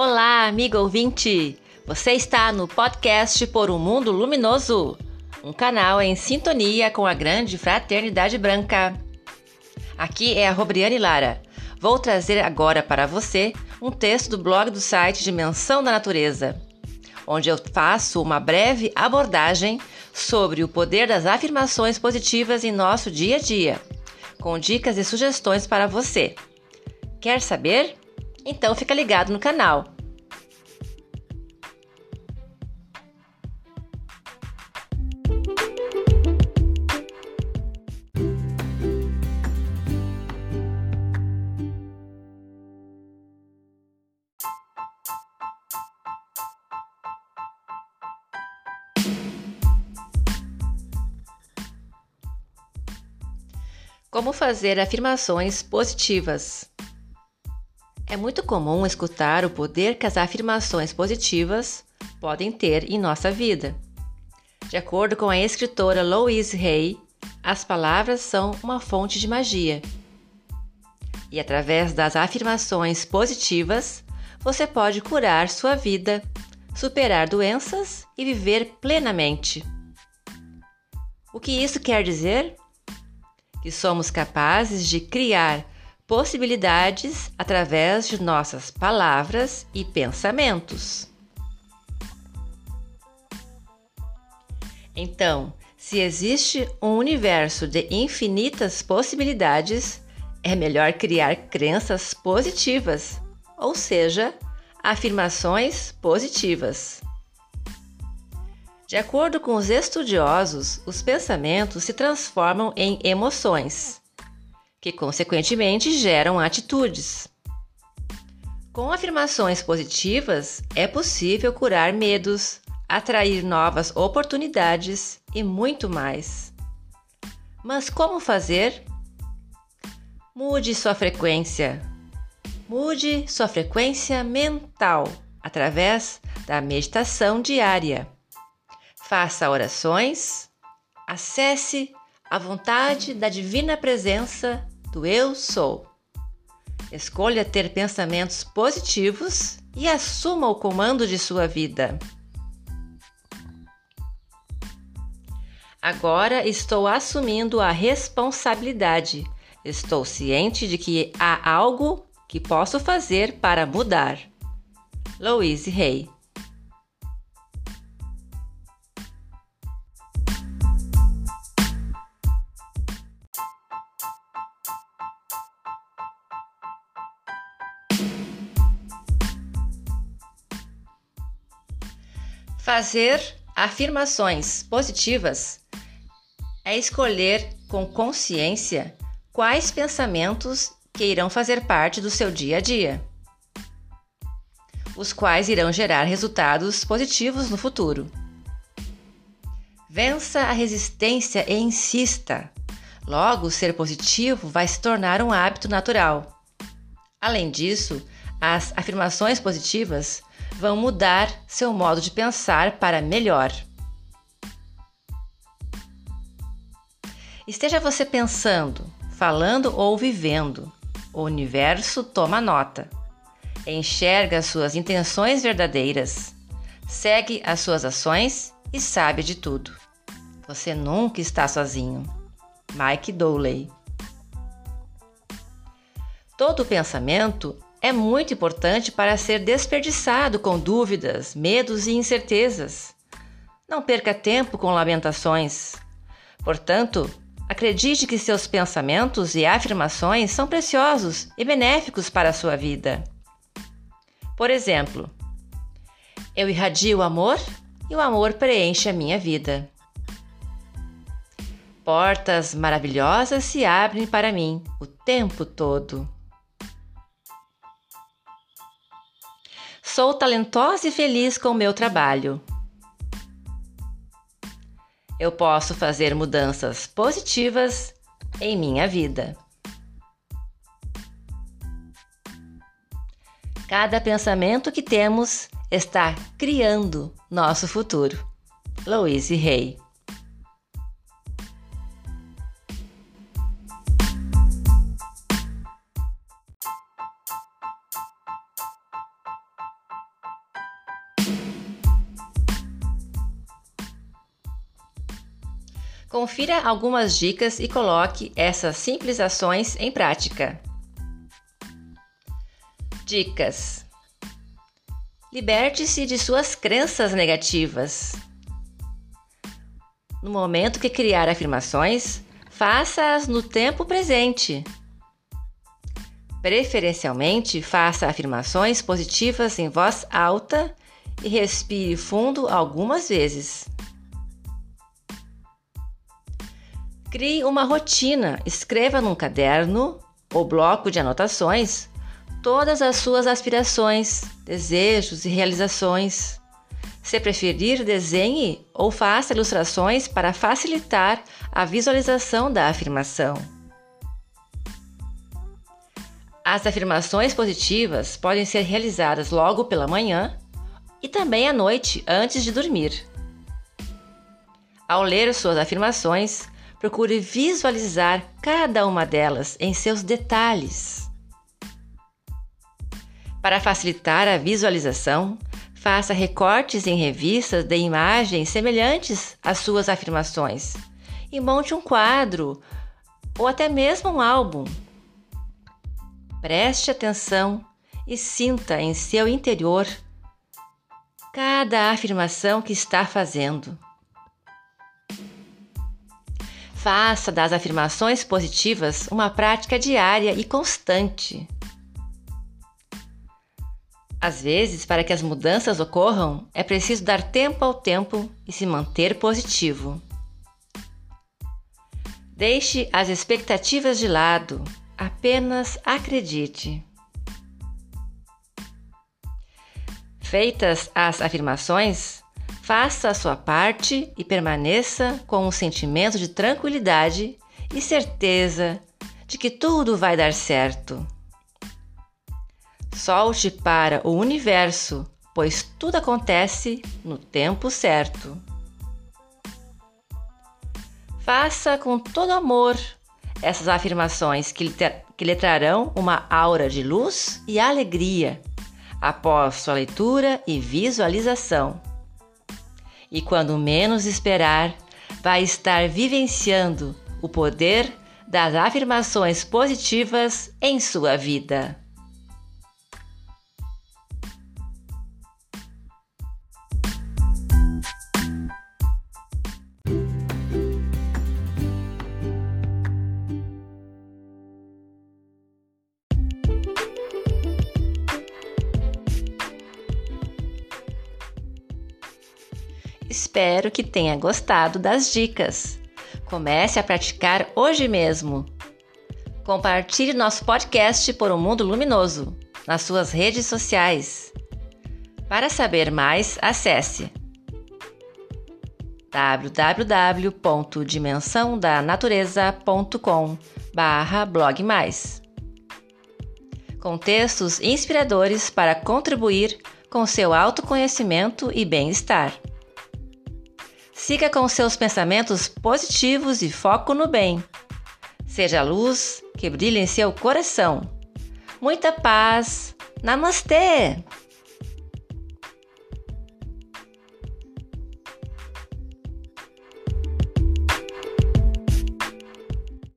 Olá, amigo ouvinte! Você está no podcast Por um Mundo Luminoso, um canal em sintonia com a grande fraternidade branca. Aqui é a Robriane Lara. Vou trazer agora para você um texto do blog do site Dimensão da Natureza, onde eu faço uma breve abordagem sobre o poder das afirmações positivas em nosso dia a dia, com dicas e sugestões para você. Quer saber? Então fica ligado no canal. Como fazer afirmações positivas? É muito comum escutar o poder que as afirmações positivas podem ter em nossa vida. De acordo com a escritora Louise Hay, as palavras são uma fonte de magia. E através das afirmações positivas, você pode curar sua vida, superar doenças e viver plenamente. O que isso quer dizer? Que somos capazes de criar possibilidades através de nossas palavras e pensamentos. Então, se existe um universo de infinitas possibilidades, é melhor criar crenças positivas, ou seja, afirmações positivas. De acordo com os estudiosos, os pensamentos se transformam em emoções que consequentemente geram atitudes. Com afirmações positivas, é possível curar medos, atrair novas oportunidades e muito mais. Mas como fazer? Mude sua frequência. Mude sua frequência mental através da meditação diária. Faça orações, acesse a vontade da divina presença do Eu Sou. Escolha ter pensamentos positivos e assuma o comando de sua vida. Agora estou assumindo a responsabilidade. Estou ciente de que há algo que posso fazer para mudar. Louise Hay Fazer afirmações positivas é escolher com consciência quais pensamentos que irão fazer parte do seu dia a dia, os quais irão gerar resultados positivos no futuro. Vença a resistência e insista. Logo, ser positivo vai se tornar um hábito natural. Além disso, as afirmações positivas vão mudar seu modo de pensar para melhor. Esteja você pensando, falando ou vivendo, o universo toma nota. Enxerga suas intenções verdadeiras, segue as suas ações e sabe de tudo. Você nunca está sozinho. Mike Dowley. Todo pensamento é muito importante para ser desperdiçado com dúvidas, medos e incertezas. Não perca tempo com lamentações. Portanto, acredite que seus pensamentos e afirmações são preciosos e benéficos para a sua vida. Por exemplo, eu irradio o amor e o amor preenche a minha vida. Portas maravilhosas se abrem para mim o tempo todo. Sou talentosa e feliz com o meu trabalho. Eu posso fazer mudanças positivas em minha vida. Cada pensamento que temos está criando nosso futuro. Louise Hay Confira algumas dicas e coloque essas simples ações em prática. Dicas: Liberte-se de suas crenças negativas. No momento que criar afirmações, faça-as no tempo presente. Preferencialmente, faça afirmações positivas em voz alta e respire fundo algumas vezes. Crie uma rotina, escreva num caderno ou bloco de anotações todas as suas aspirações, desejos e realizações. Se preferir, desenhe ou faça ilustrações para facilitar a visualização da afirmação. As afirmações positivas podem ser realizadas logo pela manhã e também à noite antes de dormir. Ao ler suas afirmações, procure visualizar cada uma delas em seus detalhes. Para facilitar a visualização, faça recortes em revistas de imagens semelhantes às suas afirmações e monte um quadro ou até mesmo um álbum Preste atenção e sinta em seu interior cada afirmação que está fazendo. Faça das afirmações positivas uma prática diária e constante. Às vezes, para que as mudanças ocorram, é preciso dar tempo ao tempo e se manter positivo. Deixe as expectativas de lado Apenas acredite. Feitas as afirmações, faça a sua parte e permaneça com um sentimento de tranquilidade e certeza de que tudo vai dar certo. Solte para o universo, pois tudo acontece no tempo certo. Faça com todo amor essas afirmações que lhe, que lhe trarão uma aura de luz e alegria após sua leitura e visualização. E quando menos esperar, vai estar vivenciando o poder das afirmações positivas em sua vida. Espero que tenha gostado das dicas. Comece a praticar hoje mesmo. Compartilhe nosso podcast por um mundo luminoso nas suas redes sociais. Para saber mais, acesse www.dimensãodanatureza.com/blog mais. Com textos inspiradores para contribuir com seu autoconhecimento e bem-estar. Siga com seus pensamentos positivos e foco no bem. Seja a luz que brilha em seu coração. Muita paz. Namastê!